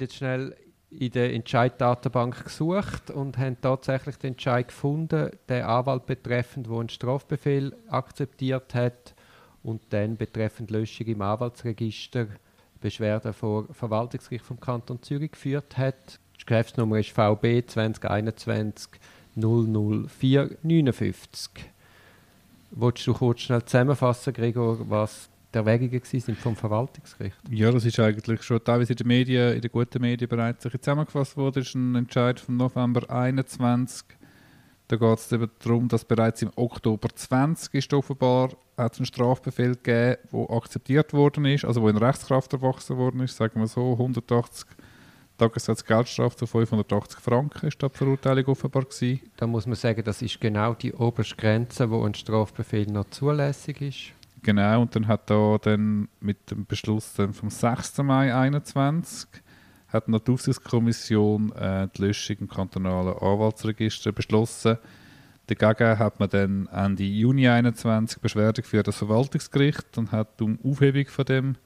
haben jetzt schnell in der Entscheiddatenbank gesucht und haben tatsächlich den Entscheid gefunden, den Anwalt betreffend, wo einen Strafbefehl akzeptiert hat und dann betreffend Löschung im Anwaltsregister Beschwerde vor Verwaltungsgericht vom Kanton Zürich geführt hat. Die Geschäftsnummer ist VB 2021 00459. Wolltest du kurz schnell zusammenfassen, Gregor, was die Erwägungen sind vom Verwaltungsgericht? Ja, das ist eigentlich schon teilweise in den Medien, in den guten Medien bereits zusammengefasst worden. Das ist ein Entscheid vom November 21. Da geht es eben darum, dass bereits im Oktober 20 ist offenbar hat einen Strafbefehl gegeben, der akzeptiert worden ist, also wo in Rechtskraft erwachsen worden ist, sagen wir so, 180 Tagessatz Geldstrafe zu 580 Franken ist die Verurteilung offenbar gewesen. Da muss man sagen, das ist genau die oberste Grenze, wo ein Strafbefehl noch zulässig ist. Genau, und dann hat da dann mit dem Beschluss dann vom 6. Mai 2021 hat die Aufsichtskommission äh, die Löschung im kantonalen Anwaltsregister beschlossen. Dagegen hat man dann Ende Juni 2021 Beschwerde für das Verwaltungsgericht und hat um Aufhebung von dem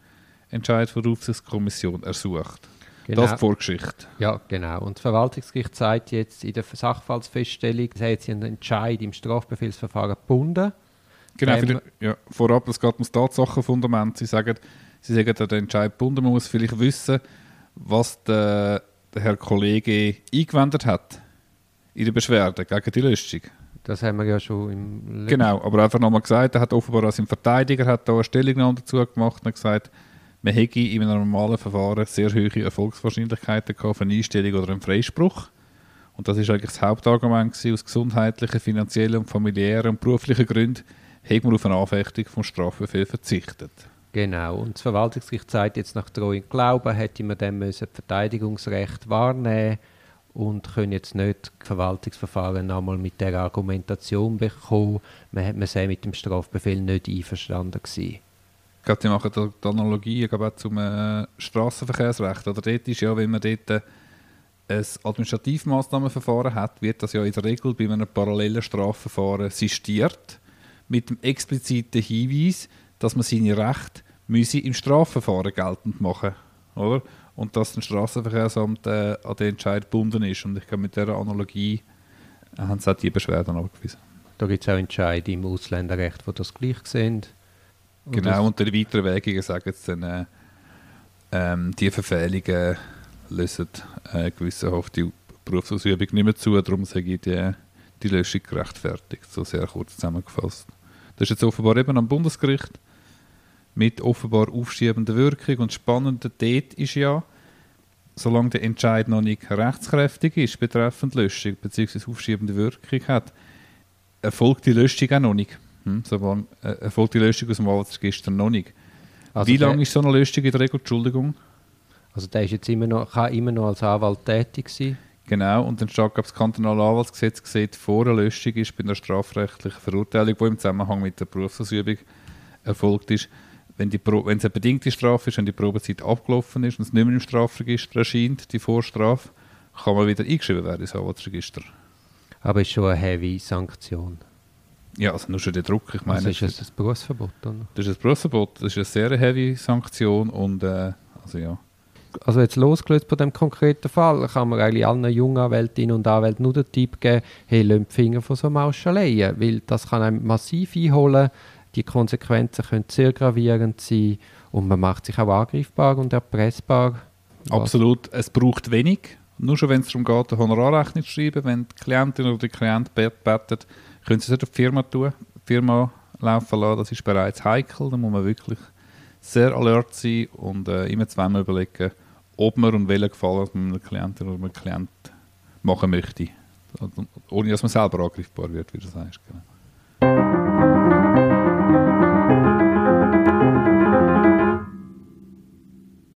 Entscheid von der Aufsichtskommission ersucht. Genau. Das ist die Vorgeschichte. Ja, genau. Und das Verwaltungsgericht sagt jetzt in der Sachverhaltsfeststellung, es hat einen Entscheid im Strafbefehlsverfahren gebunden. Genau, die, ja, vorab, es geht um das Tatsachenfundament. Sie sagen, Sie sagen, der Entscheid gebunden, muss vielleicht wissen, was der, der Herr Kollege eingewendet hat in der Beschwerde gegen die Löschung. Das haben wir ja schon im Genau, aber einfach nochmal gesagt, er hat offenbar als Verteidiger hat da eine Stellungnahme dazu gemacht und gesagt, man hätte in einem normalen Verfahren sehr hohe Erfolgswahrscheinlichkeiten gehabt für eine Einstellung oder einen Freispruch. Und das ist eigentlich das Hauptargument gewesen, aus gesundheitlichen, finanziellen, familiären und beruflichen Gründen hat man auf eine Anfechtung vom Strafbefehl verzichtet. Genau, und das Verwaltungsgericht sagt jetzt nach Treu und Glauben, hätte man dann müssen Verteidigungsrecht wahrnehmen und können jetzt nicht Verwaltungsverfahren nochmal mit der Argumentation bekommen, man, man sei mit dem Strafbefehl nicht einverstanden gewesen. Ich glaube, die machen die Analogie glaube, zum äh, Straßenverkehrsrecht. Oder dort ist ja, wenn man dort äh, ein Administrativmaßnahmenverfahren hat, wird das ja in der Regel bei einem parallelen Strafverfahren sistiert mit dem expliziten Hinweis, dass man seine Rechte müsse im Strafverfahren geltend machen oder? Und dass das Straßenverkehrsamt äh, an den Entscheid gebunden ist. Und ich glaube, mit dieser Analogie äh, haben sie auch die Beschwerden abgewiesen. Da gibt es auch Entscheide im Ausländerrecht, die das gleich sehen. Und genau, und die weiteren Wegungen sagen jetzt dann, äh, ähm, die Verfehlungen lösen äh, gewissenhaft die Berufsausübung nicht mehr zu, darum sage ich die, die Löschung gerechtfertigt, so sehr kurz zusammengefasst. Das ist jetzt offenbar eben am Bundesgericht mit offenbar aufschiebender Wirkung. Und das Spannende dort ist ja, solange der Entscheid noch nicht rechtskräftig ist betreffend Löschung bzw. aufschiebende Wirkung hat, erfolgt die Löschung auch noch nicht. Hm? So, äh, erfolgt die Löschung aus dem Arbeitsregister noch nicht. Also Wie lange ist so eine Löschung in der Regel? Entschuldigung. Also der ist jetzt immer noch, kann immer noch als Anwalt tätig sein? Genau, und dann steht, das kantonale Anwaltsgesetz sieht vor, eine Löschung ist bei einer strafrechtlichen Verurteilung, die im Zusammenhang mit der Berufsausübung erfolgt ist, wenn, die Pro wenn es eine bedingte Strafe ist, wenn die Probezeit abgelaufen ist und es nicht mehr im Strafregister erscheint, die Vorstrafe, kann man wieder eingeschrieben werden ins Anwaltsregister. Aber es ist schon eine heavy Sanktion. Ja, also nur schon der Druck. Ich meine, also ist das ein Berufsverbot? Oder? Das ist ein Berufsverbot, das ist eine sehr heavy Sanktion und äh, also ja. Also jetzt losgelöst von dem konkreten Fall, kann man eigentlich allen jungen Anwältinnen und Anwälten nur den Tipp geben, hey, lasst die Finger von so Mauschaleien, weil das kann einem massiv einholen, die Konsequenzen können sehr gravierend sein und man macht sich auch angreifbar und erpressbar. Absolut. Es braucht wenig. Nur schon, wenn es darum geht, eine Honorarrechnung zu schreiben, wenn die Klientin oder der Klient betet, können Sie es nicht auf die Firma tun, die Firma laufen lassen. Das ist bereits heikel. Da muss man wirklich sehr alert sein und äh, immer zweimal überlegen, ob man und welchen Gefallen man einem Klientin oder einem Klient machen möchte. Ohne dass man selber angreifbar wird, wie du sagst. Genau.